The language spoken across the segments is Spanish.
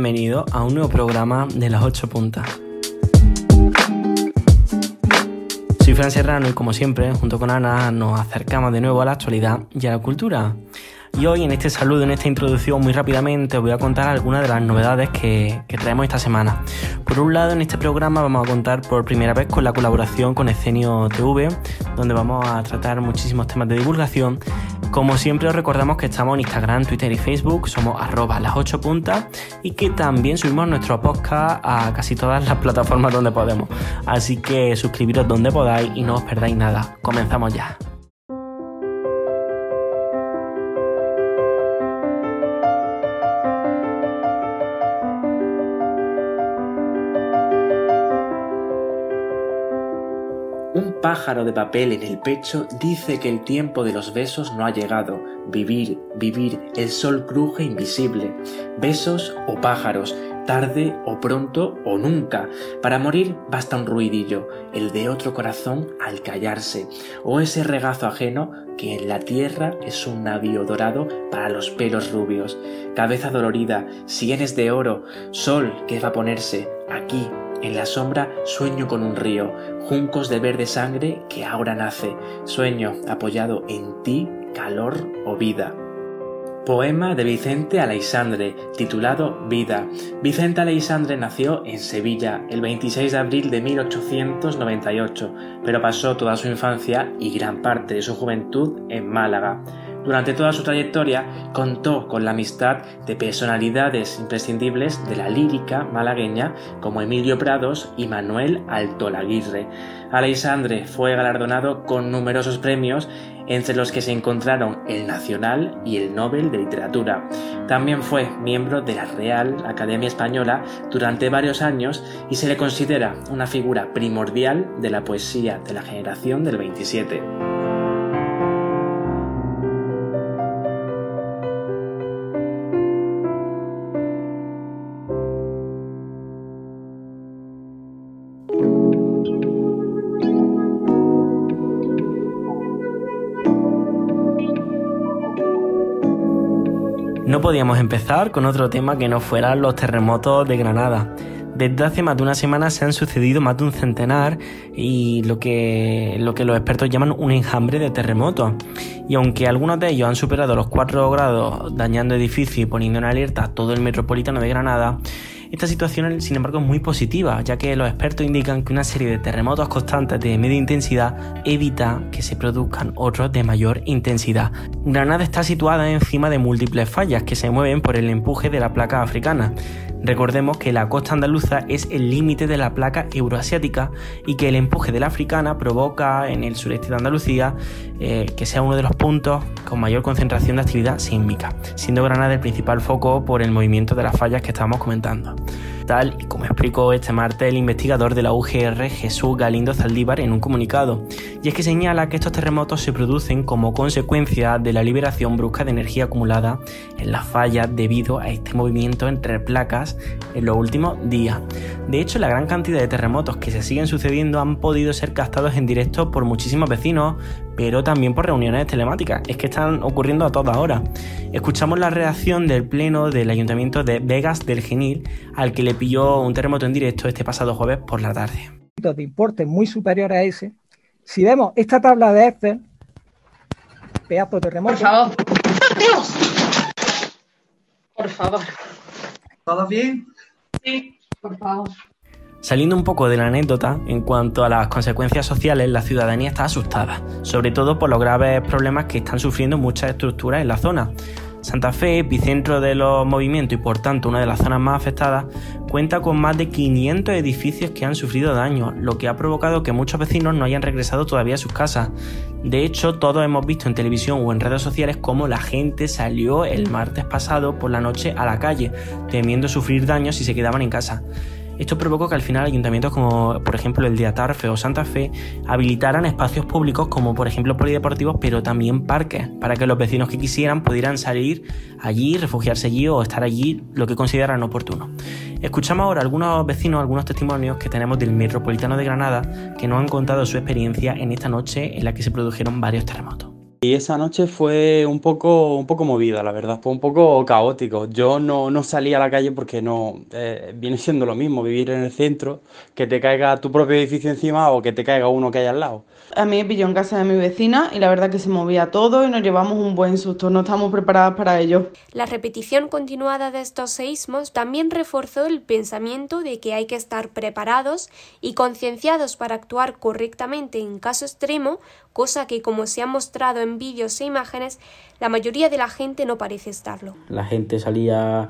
bienvenidos a un nuevo programa de las 8 puntas. Soy Fran Serrano y como siempre, junto con Ana, nos acercamos de nuevo a la actualidad y a la cultura. Y hoy en este saludo, en esta introducción, muy rápidamente os voy a contar algunas de las novedades que, traemos esta semana. Por un lado, en este programa vamos a contar por primera vez con la colaboración con Escenio TV, donde vamos a tratar muchísimos temas de divulgación. Como siempre os recordamos que estamos en Instagram, Twitter y Facebook, somos arroba las 8 puntas y que también subimos nuestro podcast a casi todas las plataformas donde podemos. Así que suscribiros donde podáis y no os perdáis nada. Comenzamos ya. Pájaro de papel en el pecho dice que el tiempo de los besos no ha llegado. Vivir, vivir, el sol cruje invisible. Besos o pájaros, tarde o pronto o nunca. Para morir basta un ruidillo, el de otro corazón al callarse, o ese regazo ajeno que en la tierra es un navío dorado para los pelos rubios. Cabeza dolorida, sienes de oro, sol que va a ponerse aquí en la sombra sueño con un río, juncos de verde sangre que ahora nace, sueño apoyado en ti, calor o vida. Poema de Vicente Aleixandre, titulado Vida. Vicente Aleixandre nació en Sevilla el 26 de abril de 1898, pero pasó toda su infancia y gran parte de su juventud en Málaga. Durante toda su trayectoria contó con la amistad de personalidades imprescindibles de la lírica malagueña como Emilio Prados y Manuel Altolaguirre. Alexandre fue galardonado con numerosos premios entre los que se encontraron el Nacional y el Nobel de Literatura. También fue miembro de la Real Academia Española durante varios años y se le considera una figura primordial de la poesía de la generación del 27. Podíamos empezar con otro tema que no fueran los terremotos de Granada. Desde hace más de una semana se han sucedido más de un centenar y lo que, lo que los expertos llaman un enjambre de terremotos. Y aunque algunos de ellos han superado los 4 grados dañando edificios y poniendo en alerta todo el metropolitano de Granada, esta situación, sin embargo, es muy positiva, ya que los expertos indican que una serie de terremotos constantes de media intensidad evita que se produzcan otros de mayor intensidad. Granada está situada encima de múltiples fallas que se mueven por el empuje de la placa africana. Recordemos que la costa andaluza es el límite de la placa euroasiática y que el empuje de la africana provoca en el sureste de Andalucía eh, que sea uno de los puntos con mayor concentración de actividad sísmica, siendo Granada el principal foco por el movimiento de las fallas que estábamos comentando y como explicó este martes el investigador de la UGR Jesús Galindo Zaldívar en un comunicado, y es que señala que estos terremotos se producen como consecuencia de la liberación brusca de energía acumulada en las fallas debido a este movimiento entre placas en los últimos días. De hecho, la gran cantidad de terremotos que se siguen sucediendo han podido ser captados en directo por muchísimos vecinos, pero también por reuniones telemáticas. Es que están ocurriendo a toda hora. Escuchamos la reacción del Pleno del Ayuntamiento de Vegas del Genil, al que le pilló un terremoto en directo este pasado jueves por la tarde. De importe muy superior a ese. Si vemos esta tabla de Excel, pedazo de terremoto. Por favor. Dios! Por favor. ¿Todo bien? Sí, por favor. Saliendo un poco de la anécdota, en cuanto a las consecuencias sociales, la ciudadanía está asustada, sobre todo por los graves problemas que están sufriendo muchas estructuras en la zona. Santa Fe, epicentro de los movimientos y por tanto una de las zonas más afectadas, cuenta con más de 500 edificios que han sufrido daños, lo que ha provocado que muchos vecinos no hayan regresado todavía a sus casas. De hecho, todos hemos visto en televisión o en redes sociales cómo la gente salió el martes pasado por la noche a la calle, temiendo sufrir daños si se quedaban en casa. Esto provocó que al final ayuntamientos como por ejemplo el de Atarfe o Santa Fe habilitaran espacios públicos como por ejemplo polideportivos pero también parques para que los vecinos que quisieran pudieran salir allí, refugiarse allí o estar allí lo que consideraran oportuno. Escuchamos ahora algunos vecinos, algunos testimonios que tenemos del Metropolitano de Granada que nos han contado su experiencia en esta noche en la que se produjeron varios terremotos. Y esa noche fue un poco, un poco movida, la verdad, fue un poco caótico. Yo no, no salí a la calle porque no eh, viene siendo lo mismo vivir en el centro, que te caiga tu propio edificio encima o que te caiga uno que hay al lado. A mí me pilló en casa de mi vecina y la verdad que se movía todo y nos llevamos un buen susto, no estamos preparadas para ello. La repetición continuada de estos seísmos también reforzó el pensamiento de que hay que estar preparados y concienciados para actuar correctamente en caso extremo, cosa que como se ha mostrado en vídeos e imágenes, la mayoría de la gente no parece estarlo. La gente salía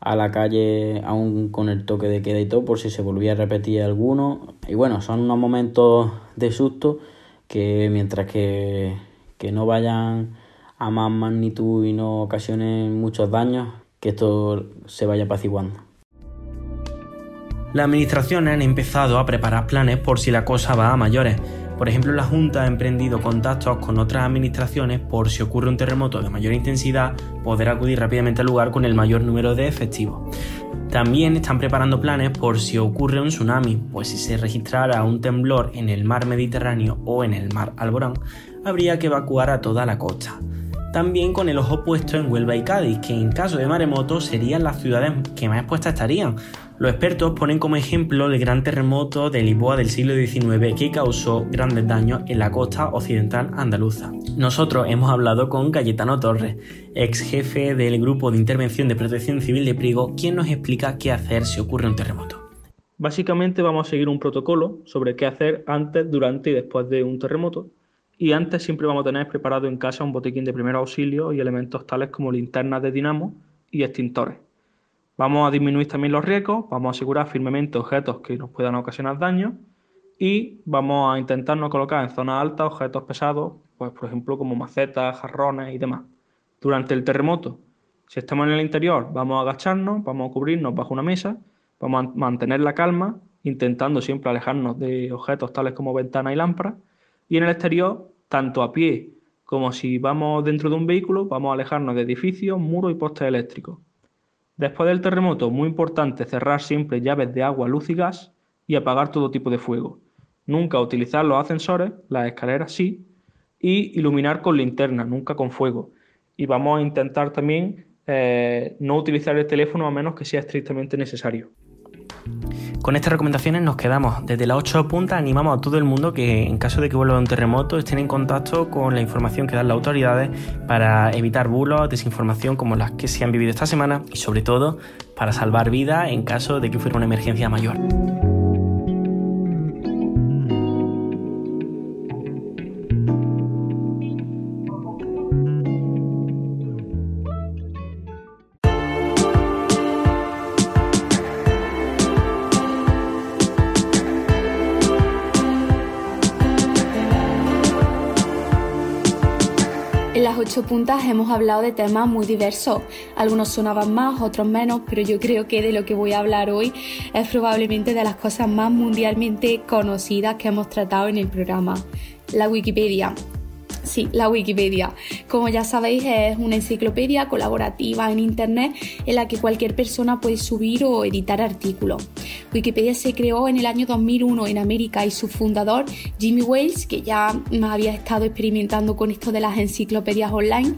a la calle aún con el toque de queda y todo por si se volvía a repetir alguno. Y bueno, son unos momentos de susto que mientras que, que no vayan a más magnitud y no ocasionen muchos daños, que esto se vaya apaciguando. Las administraciones han empezado a preparar planes por si la cosa va a mayores. Por ejemplo, la Junta ha emprendido contactos con otras administraciones por si ocurre un terremoto de mayor intensidad, poder acudir rápidamente al lugar con el mayor número de efectivos. También están preparando planes por si ocurre un tsunami, pues si se registrara un temblor en el mar Mediterráneo o en el mar Alborán, habría que evacuar a toda la costa. También con el ojo puesto en Huelva y Cádiz, que en caso de maremoto serían las ciudades que más expuestas estarían, los expertos ponen como ejemplo el gran terremoto de Lisboa del siglo XIX que causó grandes daños en la costa occidental andaluza. Nosotros hemos hablado con Cayetano Torres, ex jefe del Grupo de Intervención de Protección Civil de Prigo, quien nos explica qué hacer si ocurre un terremoto. Básicamente vamos a seguir un protocolo sobre qué hacer antes, durante y después de un terremoto. Y antes siempre vamos a tener preparado en casa un botiquín de primer auxilio y elementos tales como linternas de dinamo y extintores. Vamos a disminuir también los riesgos, vamos a asegurar firmemente objetos que nos puedan ocasionar daño y vamos a intentar no colocar en zonas altas objetos pesados, pues por ejemplo como macetas, jarrones y demás. Durante el terremoto, si estamos en el interior, vamos a agacharnos, vamos a cubrirnos bajo una mesa, vamos a mantener la calma, intentando siempre alejarnos de objetos tales como ventanas y lámparas. Y en el exterior, tanto a pie como si vamos dentro de un vehículo, vamos a alejarnos de edificios, muros y postes eléctricos. Después del terremoto, muy importante cerrar siempre llaves de agua, luz y gas y apagar todo tipo de fuego. Nunca utilizar los ascensores, las escaleras sí, y iluminar con linterna, nunca con fuego. Y vamos a intentar también eh, no utilizar el teléfono a menos que sea estrictamente necesario. Con estas recomendaciones nos quedamos. Desde las 8 puntas animamos a todo el mundo que en caso de que vuelva un terremoto estén en contacto con la información que dan las autoridades para evitar bulos, desinformación como las que se han vivido esta semana y sobre todo para salvar vidas en caso de que fuera una emergencia mayor. Puntas hemos hablado de temas muy diversos. Algunos sonaban más, otros menos, pero yo creo que de lo que voy a hablar hoy es probablemente de las cosas más mundialmente conocidas que hemos tratado en el programa. La Wikipedia. Sí, la Wikipedia. Como ya sabéis, es una enciclopedia colaborativa en Internet en la que cualquier persona puede subir o editar artículos. Wikipedia se creó en el año 2001 en América y su fundador, Jimmy Wales, que ya había estado experimentando con esto de las enciclopedias online,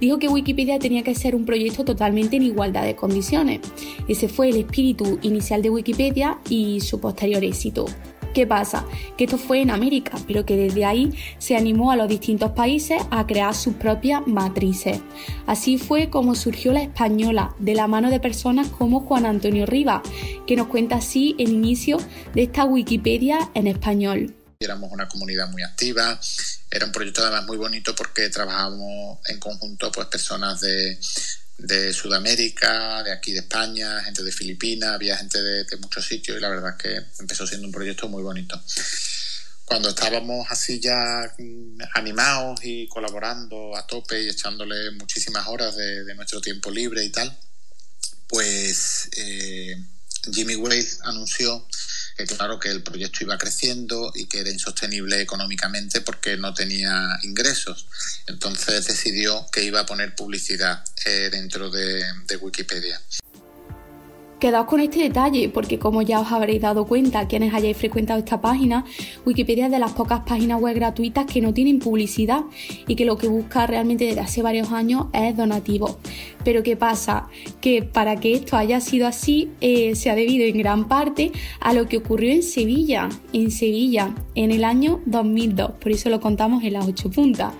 dijo que Wikipedia tenía que ser un proyecto totalmente en igualdad de condiciones. Ese fue el espíritu inicial de Wikipedia y su posterior éxito. ¿Qué pasa? Que esto fue en América, pero que desde ahí se animó a los distintos países a crear sus propias matrices. Así fue como surgió la española, de la mano de personas como Juan Antonio Rivas, que nos cuenta así el inicio de esta Wikipedia en español. Éramos una comunidad muy activa, era un proyecto además muy bonito porque trabajábamos en conjunto pues personas de de Sudamérica, de aquí de España, gente de Filipinas, había gente de, muchos sitios y la verdad es que empezó siendo un proyecto muy bonito. Cuando estábamos así ya mm, animados y colaborando a tope y echándole muchísimas horas de, nuestro tiempo libre y tal, pues eh, Jimmy Wade anunció claro que el proyecto iba creciendo y que era insostenible económicamente porque no tenía ingresos. Entonces decidió que iba a poner publicidad eh, dentro de, Wikipedia. Quedaos con este detalle, porque como ya os habréis dado cuenta, quienes hayáis frecuentado esta página, Wikipedia es de las pocas páginas web gratuitas que no tienen publicidad y que lo que busca realmente desde hace varios años es donativo. Pero ¿qué pasa? Que para que esto haya sido así, eh, se ha debido en gran parte a lo que ocurrió en Sevilla, en Sevilla, en el año 2002. Por eso lo contamos en las ocho puntas.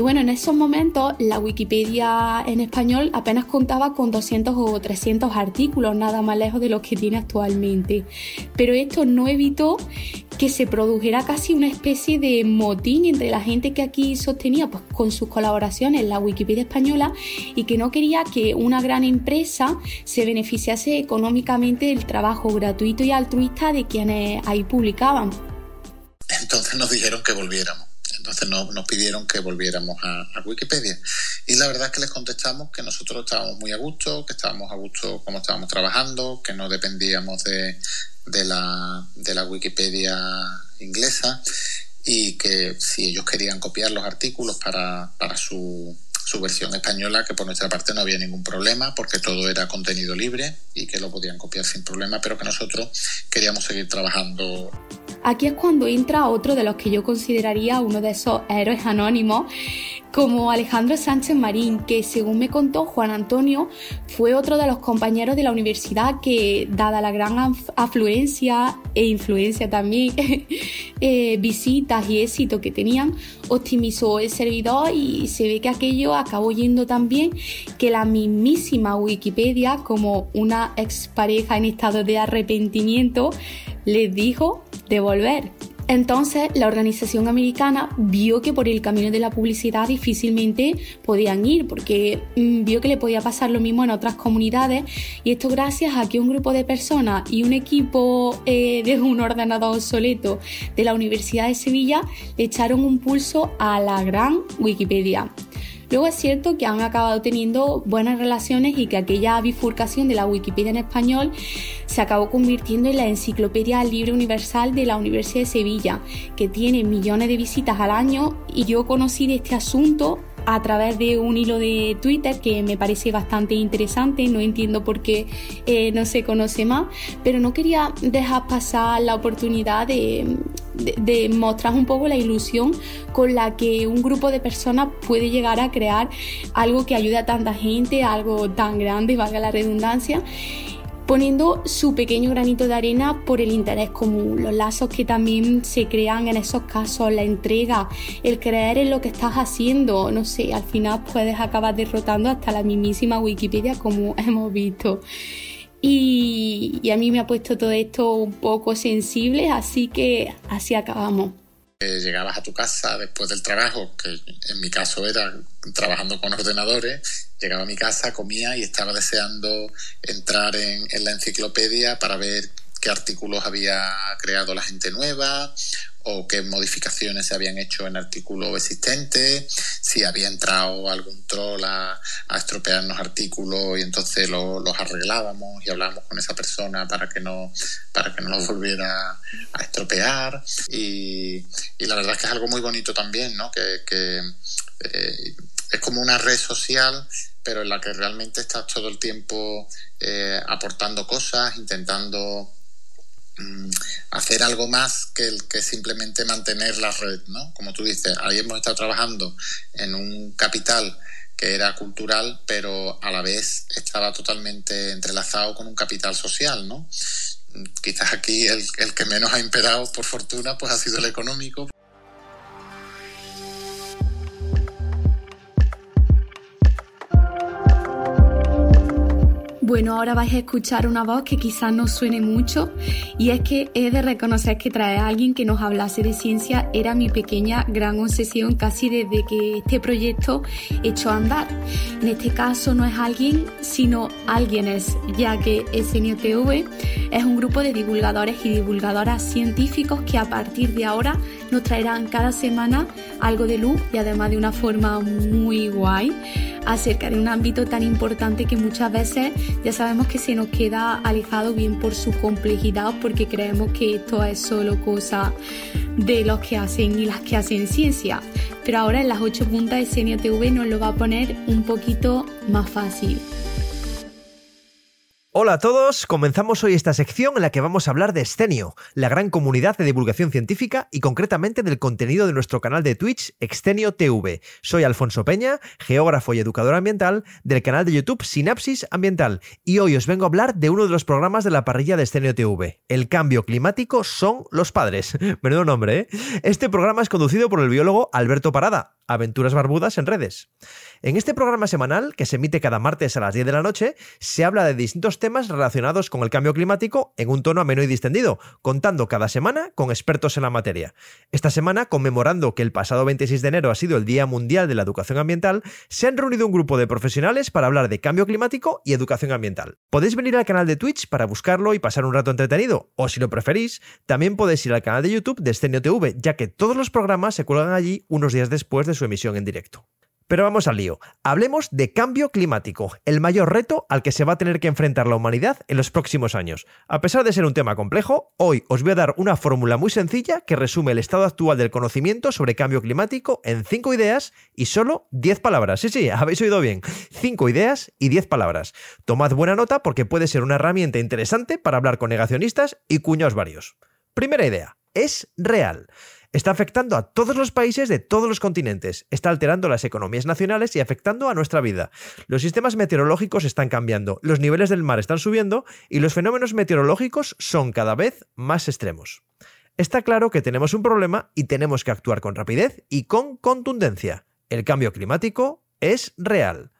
Y bueno, en esos momentos la Wikipedia en español apenas contaba con 200 o 300 artículos, nada más lejos de los que tiene actualmente. Pero esto no evitó que se produjera casi una especie de motín entre la gente que aquí sostenía pues, con sus colaboraciones la Wikipedia española y que no quería que una gran empresa se beneficiase económicamente del trabajo gratuito y altruista de quienes ahí publicaban. Entonces nos dijeron que volviéramos entonces nos, pidieron que volviéramos a, Wikipedia. Y la verdad es que les contestamos que nosotros estábamos muy a gusto, que estábamos a gusto como estábamos trabajando, que no dependíamos de, la, de la Wikipedia inglesa y que si ellos querían copiar los artículos para, para su su versión española, que por nuestra parte no había ningún problema, porque todo era contenido libre y que lo podían copiar sin problema, pero que nosotros queríamos seguir trabajando. Aquí es cuando entra otro de los que yo consideraría uno de esos héroes anónimos como Alejandro Sánchez Marín, que según me contó Juan Antonio, fue otro de los compañeros de la universidad que, dada la gran afluencia e influencia también, eh, visitas y éxito que tenían, optimizó el servidor y se ve que aquello acabó yendo tan bien que la mismísima Wikipedia, como una expareja en estado de arrepentimiento, les dijo devolver entonces la organización americana vio que por el camino de la publicidad difícilmente podían ir porque mm, vio que le podía pasar lo mismo en otras comunidades y esto gracias a que un grupo de personas y un equipo eh, de un ordenador obsoleto de la Universidad de Sevilla le echaron un pulso a la gran Wikipedia. Luego es cierto que han acabado teniendo buenas relaciones y que aquella bifurcación de la Wikipedia en español se acabó convirtiendo en la Enciclopedia Libre Universal de la Universidad de Sevilla, que tiene millones de visitas al año y yo conocí de este asunto a través de un hilo de Twitter que me parece bastante interesante, no entiendo por qué eh, no se conoce más, pero no quería dejar pasar la oportunidad de, de, mostrar un poco la ilusión con la que un grupo de personas puede llegar a crear algo que ayude a tanta gente, algo tan grande, valga la redundancia poniendo su pequeño granito de arena por el interés común, los lazos que también se crean en esos casos, la entrega, el creer en lo que estás haciendo, no sé, al final puedes acabar derrotando hasta la mismísima Wikipedia como hemos visto. Y, a mí me ha puesto todo esto un poco sensible, así que así acabamos. Eh, llegabas a tu casa después del trabajo, que en mi caso era trabajando con ordenadores, llegaba a mi casa, comía y estaba deseando entrar en, en la enciclopedia para ver qué artículos había creado la gente nueva o qué modificaciones se habían hecho en artículos existentes, si había entrado algún troll a, estropearnos artículos y entonces los arreglábamos y hablábamos con esa persona para que no, para que no los volviera a estropear. Y, la verdad es que es algo muy bonito también, ¿no? Que, eh, es como una red social pero en la que realmente estás todo el tiempo eh, aportando cosas, intentando hacer algo más que, que simplemente mantener la red, ¿no? Como tú dices, ahí hemos estado trabajando en un capital que era cultural, pero a la vez estaba totalmente entrelazado con un capital social, ¿no? Mm, quizás aquí el, el que menos ha imperado, por fortuna, pues ha sido el económico. Bueno, ahora vais a escuchar una voz que quizás no suene mucho y es que he de reconocer que traer a alguien que nos hablase de ciencia era mi pequeña gran obsesión casi desde que este proyecto echó a andar. En este caso no es alguien, sino alguienes, ya que SNTV es un grupo de divulgadores y divulgadoras científicos que a partir de ahora nos traerán cada semana algo de luz y además de una forma muy guay acerca de un ámbito tan importante que muchas veces ya sabemos que se nos queda alejado bien por su complejidad porque creemos que esto es solo cosa de los que hacen y las que hacen ciencia. Pero ahora en las 8 puntas de CNTV nos lo va a poner un poquito más fácil. Hola a todos, comenzamos hoy esta sección en la que vamos a hablar de Extenio, la gran comunidad de divulgación científica y concretamente del contenido de nuestro canal de Twitch Extenio TV. Soy Alfonso Peña, geógrafo y educador ambiental del canal de YouTube Sinapsis Ambiental y hoy os vengo a hablar de uno de los programas de la parrilla de Extenio TV. El cambio climático son los padres. Menudo nombre, ¿eh? Este programa es conducido por el biólogo Alberto Parada, Aventuras Barbudas en redes. En este programa semanal, que se emite cada martes a las 10 de la noche, se habla de distintos temas relacionados con el cambio climático en un tono ameno y distendido, contando cada semana con expertos en la materia. Esta semana, conmemorando que el pasado 26 de enero ha sido el Día Mundial de la Educación Ambiental, se han reunido un grupo de profesionales para hablar de cambio climático y educación ambiental. Podéis venir al canal de Twitch para buscarlo y pasar un rato entretenido, o si lo preferís, también podéis ir al canal de YouTube de Escenio TV, ya que todos los programas se cuelgan allí unos días después de su emisión en directo. Pero vamos al lío. Hablemos de cambio climático, el mayor reto al que se va a tener que enfrentar la humanidad en los próximos años. A pesar de ser un tema complejo, hoy os voy a dar una fórmula muy sencilla que resume el estado actual del conocimiento sobre cambio climático en 5 ideas y solo 10 palabras. Sí, sí, habéis oído bien. 5 ideas y 10 palabras. Tomad buena nota porque puede ser una herramienta interesante para hablar con negacionistas y cuñados varios. Primera idea. Es real. Está afectando a todos los países de todos los continentes, está alterando las economías nacionales y afectando a nuestra vida. Los sistemas meteorológicos están cambiando, los niveles del mar están subiendo y los fenómenos meteorológicos son cada vez más extremos. Está claro que tenemos un problema y tenemos que actuar con rapidez y con contundencia. El cambio climático es real.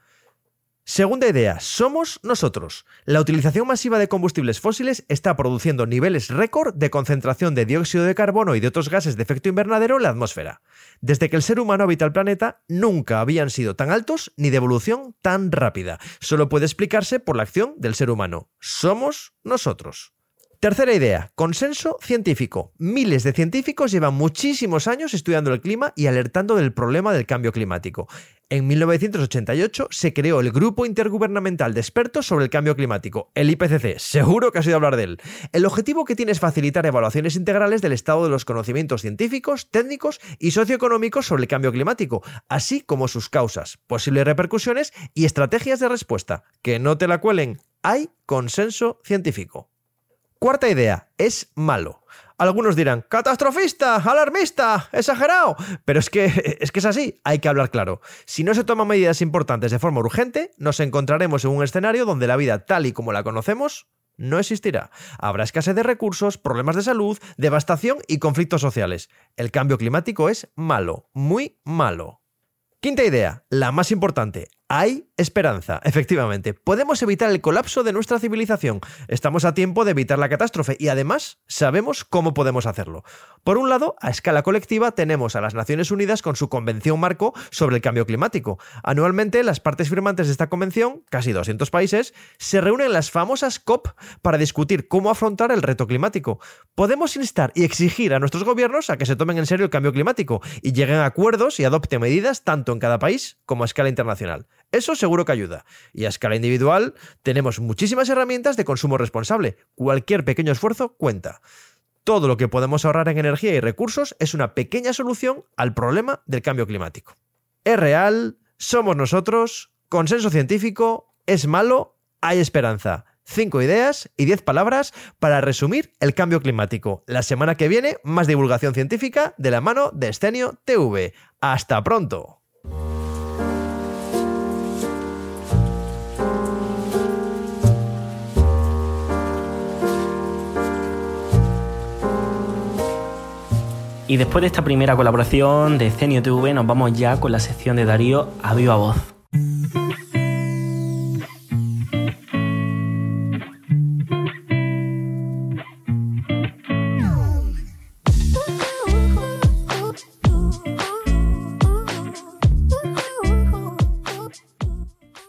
Segunda idea, somos nosotros. La utilización masiva de combustibles fósiles está produciendo niveles récord de concentración de dióxido de carbono y de otros gases de efecto invernadero en la atmósfera. Desde que el ser humano habita el planeta, nunca habían sido tan altos ni de evolución tan rápida. Solo puede explicarse por la acción del ser humano. Somos nosotros. Tercera idea, consenso científico. Miles de científicos llevan muchísimos años estudiando el clima y alertando del problema del cambio climático. En 1988 se creó el Grupo Intergubernamental de Expertos sobre el Cambio Climático, el IPCC. Seguro que has oído hablar de él. El objetivo que tiene es facilitar evaluaciones integrales del estado de los conocimientos científicos, técnicos y socioeconómicos sobre el cambio climático, así como sus causas, posibles repercusiones y estrategias de respuesta. Que no te la cuelen. Hay consenso científico. Cuarta idea, es malo. Algunos dirán, catastrofista, alarmista, exagerado. Pero es que, es que es así, hay que hablar claro. Si no se toman medidas importantes de forma urgente, nos encontraremos en un escenario donde la vida tal y como la conocemos no existirá. Habrá escasez de recursos, problemas de salud, devastación y conflictos sociales. El cambio climático es malo, muy malo. Quinta idea, la más importante. Hay esperanza, efectivamente. Podemos evitar el colapso de nuestra civilización. Estamos a tiempo de evitar la catástrofe y además sabemos cómo podemos hacerlo. Por un lado, a escala colectiva tenemos a las Naciones Unidas con su Convención Marco sobre el Cambio Climático. Anualmente, las partes firmantes de esta convención, casi 200 países, se reúnen en las famosas COP para discutir cómo afrontar el reto climático. Podemos instar y exigir a nuestros gobiernos a que se tomen en serio el cambio climático y lleguen a acuerdos y adopten medidas tanto en cada país como a escala internacional. Eso seguro que ayuda. Y a escala individual tenemos muchísimas herramientas de consumo responsable. Cualquier pequeño esfuerzo cuenta. Todo lo que podemos ahorrar en energía y recursos es una pequeña solución al problema del cambio climático. Es real, somos nosotros, consenso científico, es malo, hay esperanza. Cinco ideas y diez palabras para resumir el cambio climático. La semana que viene, más divulgación científica de la mano de Estenio TV. ¡Hasta pronto! Y después de esta primera colaboración de Cenio TV, nos vamos ya con la sección de Darío a viva voz.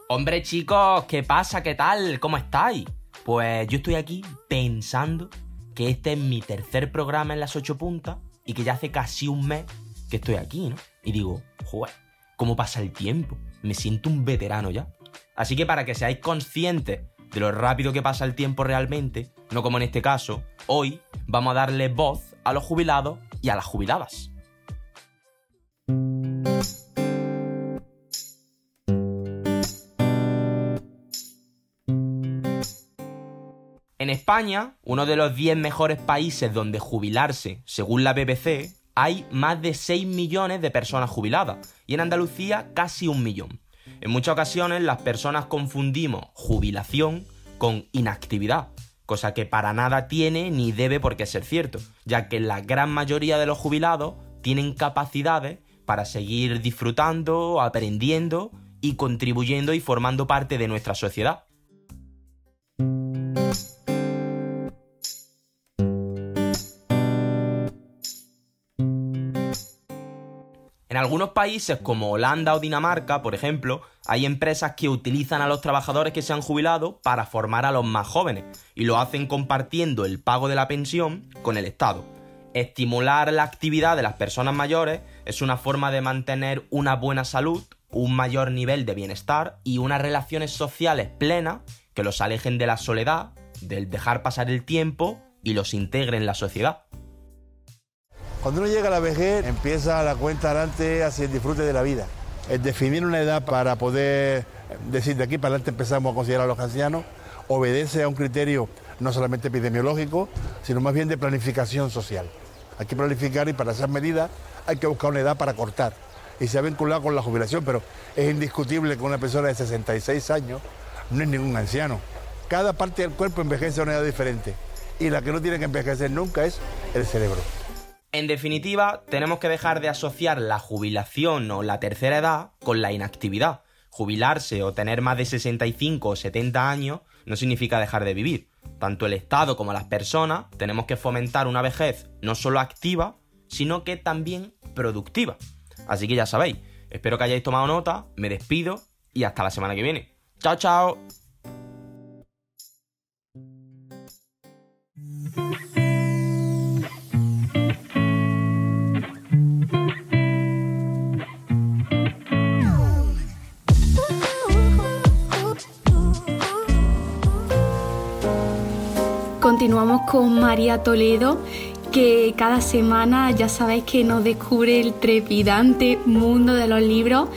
Hombre chicos, ¿qué pasa? ¿Qué tal? ¿Cómo estáis? Pues yo estoy aquí pensando que este es mi tercer programa en las ocho puntas y que ya hace casi un mes que estoy aquí, ¿no? Y digo, joder, ¿cómo pasa el tiempo? Me siento un veterano ya. Así que para que seáis conscientes de lo rápido que pasa el tiempo realmente, no como en este caso, hoy vamos a darle voz a los jubilados y a las jubiladas. España, uno de los 10 mejores países donde jubilarse, según la BBC, hay más de 6 millones de personas jubiladas y en Andalucía casi un millón. En muchas ocasiones las personas confundimos jubilación con inactividad, cosa que para nada tiene ni debe por qué ser cierto, ya que la gran mayoría de los jubilados tienen capacidades para seguir disfrutando, aprendiendo y contribuyendo y formando parte de nuestra sociedad. En algunos países como Holanda o Dinamarca, por ejemplo, hay empresas que utilizan a los trabajadores que se han jubilado para formar a los más jóvenes y lo hacen compartiendo el pago de la pensión con el Estado. Estimular la actividad de las personas mayores es una forma de mantener una buena salud, un mayor nivel de bienestar y unas relaciones sociales plenas que los alejen de la soledad, del dejar pasar el tiempo y los integren en la sociedad. Cuando uno llega a la vejez, empieza la cuenta adelante hacia el disfrute de la vida. El definir una edad para poder decir de aquí para adelante empezamos a considerar a los ancianos obedece a un criterio no solamente epidemiológico, sino más bien de planificación social. Hay que planificar y para esas medidas hay que buscar una edad para cortar. Y se ha vinculado con la jubilación, pero es indiscutible que una persona de 66 años no es ningún anciano. Cada parte del cuerpo envejece a una edad diferente. Y la que no tiene que envejecer nunca es el cerebro. En definitiva, tenemos que dejar de asociar la jubilación o la tercera edad con la inactividad. Jubilarse o tener más de 65 o 70 años no significa dejar de vivir. Tanto el Estado como las personas tenemos que fomentar una vejez no solo activa, sino que también productiva. Así que ya sabéis, espero que hayáis tomado nota, me despido y hasta la semana que viene. Chao, chao. Continuamos con María Toledo, que cada semana ya sabéis que nos descubre el trepidante mundo de los libros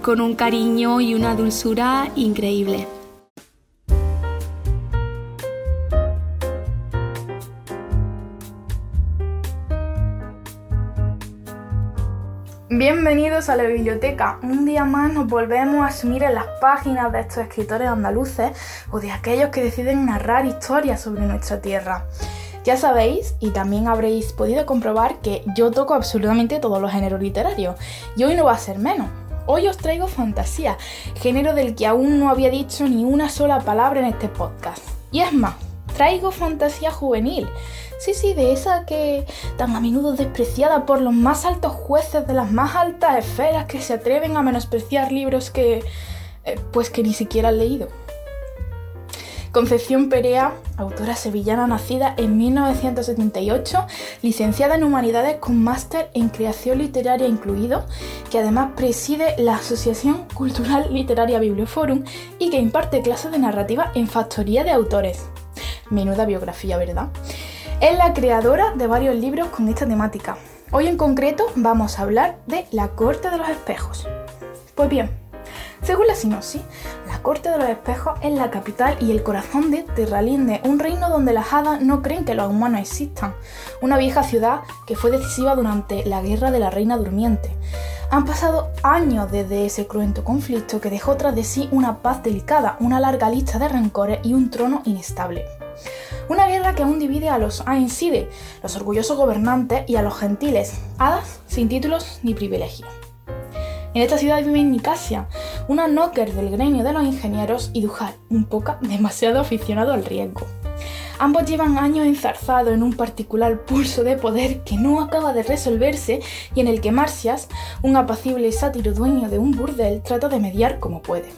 con un cariño y una dulzura increíble. Bienvenidos a la biblioteca. Un día más nos volvemos a sumir en las páginas de estos escritores andaluces o de aquellos que deciden narrar historias sobre nuestra tierra. Ya sabéis, y también habréis podido comprobar que yo toco absolutamente todos los géneros literarios, y hoy no va a ser menos. Hoy os traigo fantasía, género del que aún no había dicho ni una sola palabra en este podcast. Y es más, traigo fantasía juvenil. Sí, sí, de esa que tan a menudo despreciada por los más altos jueces de las más altas esferas que se atreven a menospreciar libros que... Eh, pues que ni siquiera han leído. Concepción Perea, autora sevillana nacida en 1978, licenciada en Humanidades con máster en Creación Literaria incluido, que además preside la Asociación Cultural Literaria Biblioforum y que imparte clases de narrativa en Factoría de Autores. Menuda biografía, ¿verdad? Es la creadora de varios libros con esta temática. Hoy en concreto vamos a hablar de La Corte de los Espejos. Pues bien, según la sinopsis, la Corte de los Espejos es la capital y el corazón de Terralinde, un reino donde las hadas no creen que los humanos existan, una vieja ciudad que fue decisiva durante la guerra de la Reina Durmiente. Han pasado años desde ese cruento conflicto que dejó tras de sí una paz delicada, una larga lista de rencores y un trono inestable. Una guerra que aún divide a los Ainside, los orgullosos gobernantes, y a los gentiles, hadas sin títulos ni privilegios. En esta ciudad vive Nicasia, una knocker del gremio de los ingenieros, y Dujal, un poco demasiado aficionado al riesgo. Ambos llevan años enzarzados en un particular pulso de poder que no acaba de resolverse y en el que Marcias, un apacible sátiro dueño de un burdel, trata de mediar como puede.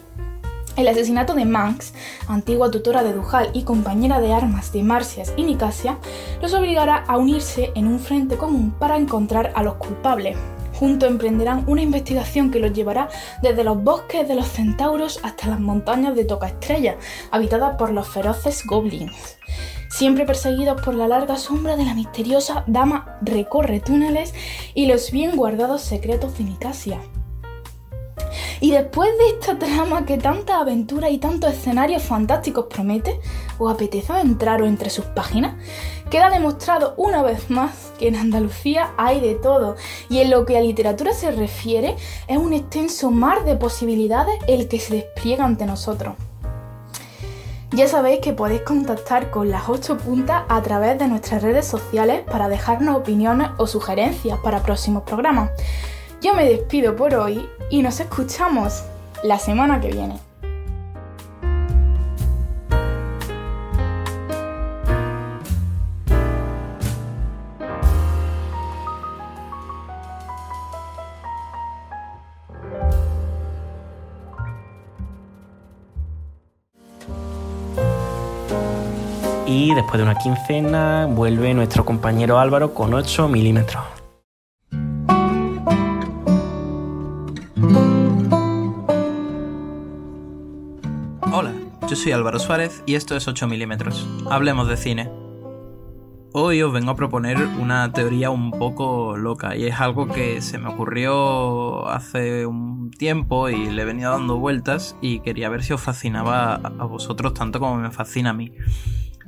El asesinato de Manx, antigua tutora de Dujal y compañera de armas de Marcias y Nicasia, los obligará a unirse en un frente común para encontrar a los culpables. Juntos emprenderán una investigación que los llevará desde los bosques de los centauros hasta las montañas de Toca Estrella, habitadas por los feroces goblins. Siempre perseguidos por la larga sombra de la misteriosa dama recorre túneles y los bien guardados secretos de Nicasia. Y después de esta trama que tanta aventura y tantos escenarios fantásticos promete, ¿Os apetece entraros entre sus páginas? Queda demostrado una vez más que en Andalucía hay de todo y en lo que a literatura se refiere es un extenso mar de posibilidades el que se despliega ante nosotros. Ya sabéis que podéis contactar con las 8 puntas a través de nuestras redes sociales para dejarnos opiniones o sugerencias para próximos programas. Yo me despido por hoy y nos escuchamos la semana que viene. Y después de una quincena vuelve nuestro compañero Álvaro con 8 milímetros. Soy Álvaro Suárez y esto es 8 milímetros. Hablemos de cine. Hoy os vengo a proponer una teoría un poco loca y es algo que se me ocurrió hace un tiempo y le venido dando vueltas y quería ver si os fascinaba a vosotros tanto como me fascina a mí.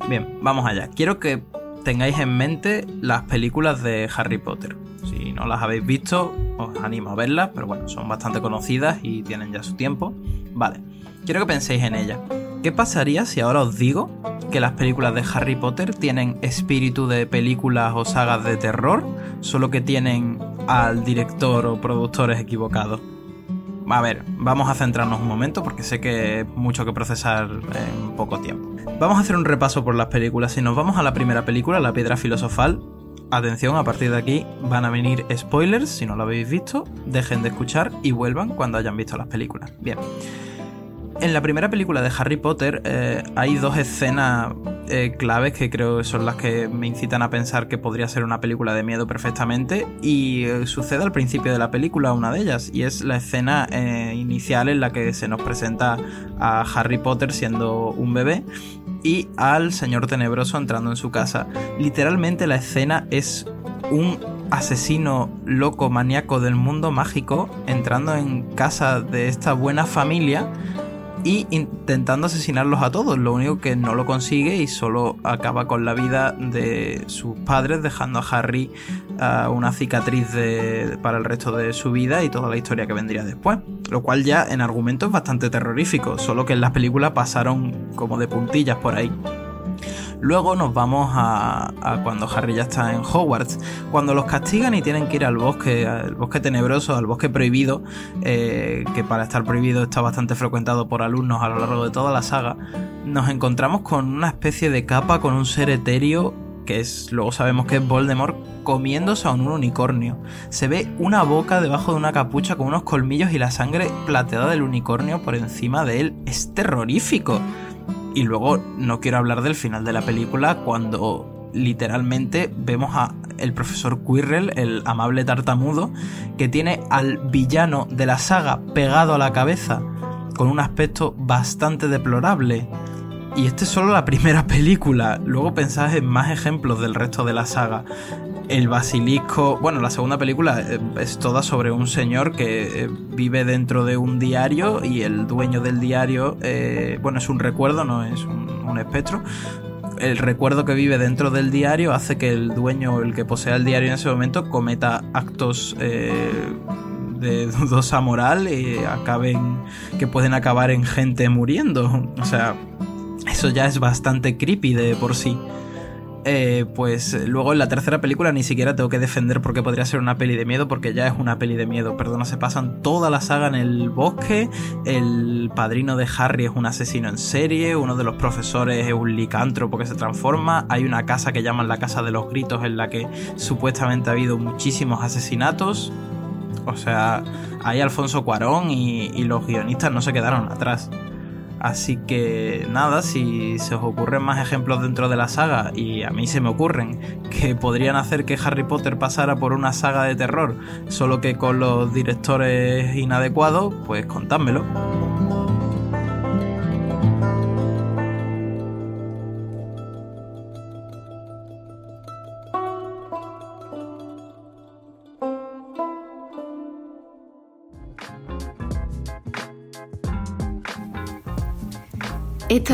Bien, vamos allá. Quiero que tengáis en mente las películas de Harry Potter. Si no las habéis visto, os animo a verlas, pero bueno, son bastante conocidas y tienen ya su tiempo. Vale, quiero que penséis en ellas. ¿Qué pasaría si ahora os digo que las películas de Harry Potter tienen espíritu de películas o sagas de terror, solo que tienen al director o productores equivocados? A ver, vamos a centrarnos un momento porque sé que mucho que procesar en poco tiempo. Vamos a hacer un repaso por las películas. Si nos vamos a la primera película, La Piedra Filosofal, atención, a partir de aquí van a venir spoilers. Si no lo habéis visto, dejen de escuchar y vuelvan cuando hayan visto las películas. Bien. En la primera película de Harry Potter eh, hay dos escenas eh, claves que creo son las que me incitan a pensar que podría ser una película de miedo perfectamente y eh, sucede al principio de la película una de ellas y es la escena inicial en la que se nos presenta a Harry Potter siendo un bebé y al señor tenebroso entrando en su casa. Literalmente la escena es un asesino loco maníaco del mundo mágico entrando en casa de esta buena familia y intentando asesinarlos a todos. Lo único que no lo consigue y solo acaba con la vida de sus padres, dejando a Harry una cicatriz para el resto de su vida y toda la historia que vendría después. Lo cual ya en argumento es bastante terrorífico, solo que en las películas pasaron como de puntillas por ahí. Luego nos vamos a, cuando Harry ya está en Hogwarts, cuando los castigan y tienen que ir al bosque, al bosque tenebroso, al bosque prohibido, eh, que para estar prohibido está bastante frecuentado por alumnos a lo largo de toda la saga, nos encontramos con una especie de capa con un ser etéreo que es, luego sabemos que es Voldemort, comiéndose a un unicornio. Se ve una boca debajo de una capucha con unos colmillos y la sangre plateada del unicornio por encima de él. Es terrorífico. Y luego no quiero hablar del final de la película cuando literalmente vemos a el profesor Quirrell, el amable tartamudo, que tiene al villano de la saga pegado a la cabeza con un aspecto bastante deplorable. Y esta es solo la primera película, luego pensad en más ejemplos del resto de la saga el basilisco. Bueno, la segunda película eh, es toda sobre un señor que eh, vive dentro de un diario y el dueño del diario, eh, bueno, es un recuerdo, no es un, espectro. El recuerdo que vive dentro del diario hace que el dueño, el que posea el diario en ese momento, cometa actos de dudosa moral y acaben que pueden acabar en gente muriendo. O sea, eso ya es bastante creepy de por sí. Eh, pues luego en la tercera película ni siquiera tengo que defender porque podría ser una peli de miedo, porque ya es una peli de miedo. Perdona, se pasan toda la saga en el bosque. El padrino de Harry es un asesino en serie. Uno de los profesores es un licántropo que se transforma. Hay una casa que llaman la Casa de los Gritos, en la que supuestamente ha habido muchísimos asesinatos. O sea, ahí Alfonso Cuarón y los guionistas no se quedaron atrás. Así que nada, si se os ocurren más ejemplos dentro de la saga, y a mí se me ocurren, que podrían hacer que Harry Potter pasara por una saga de terror, solo que con los directores inadecuados, pues contádmelo.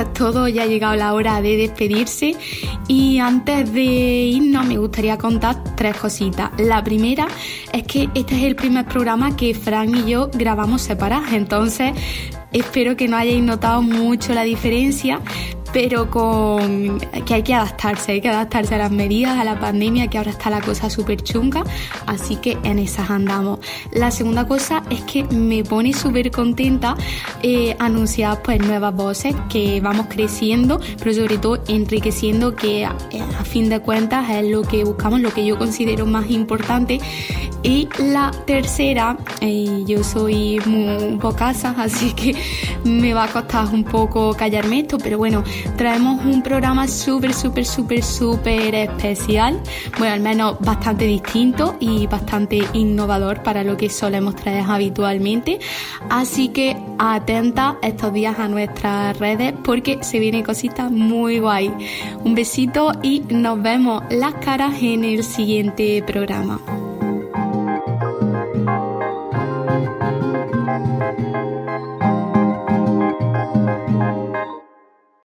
Es todo, ya ha llegado la hora de despedirse y antes de irnos me gustaría contar tres cositas. La primera es que este es el primer programa que Fran y yo grabamos separados, entonces espero que no hayáis notado mucho la diferencia, pero con que hay que adaptarse, hay que adaptarse a las medidas, a la pandemia, que ahora está la cosa súper chunga, así que en esas andamos. La segunda cosa es que me pone súper contenta eh, anunciar pues nuevas voces, que vamos creciendo, pero sobre todo enriqueciendo, que a, a fin de cuentas es lo que buscamos, lo que yo considero más importante. Y la tercera, eh, yo soy muy bocasa, así que me va a costar un poco callarme esto, pero bueno, traemos un programa súper, súper, súper, súper especial. Bueno, al menos bastante distinto y bastante innovador para lo que solemos traer habitualmente. Así que atenta estos días a nuestras redes porque se viene cositas muy guay. Un besito y nos vemos las caras en el siguiente programa.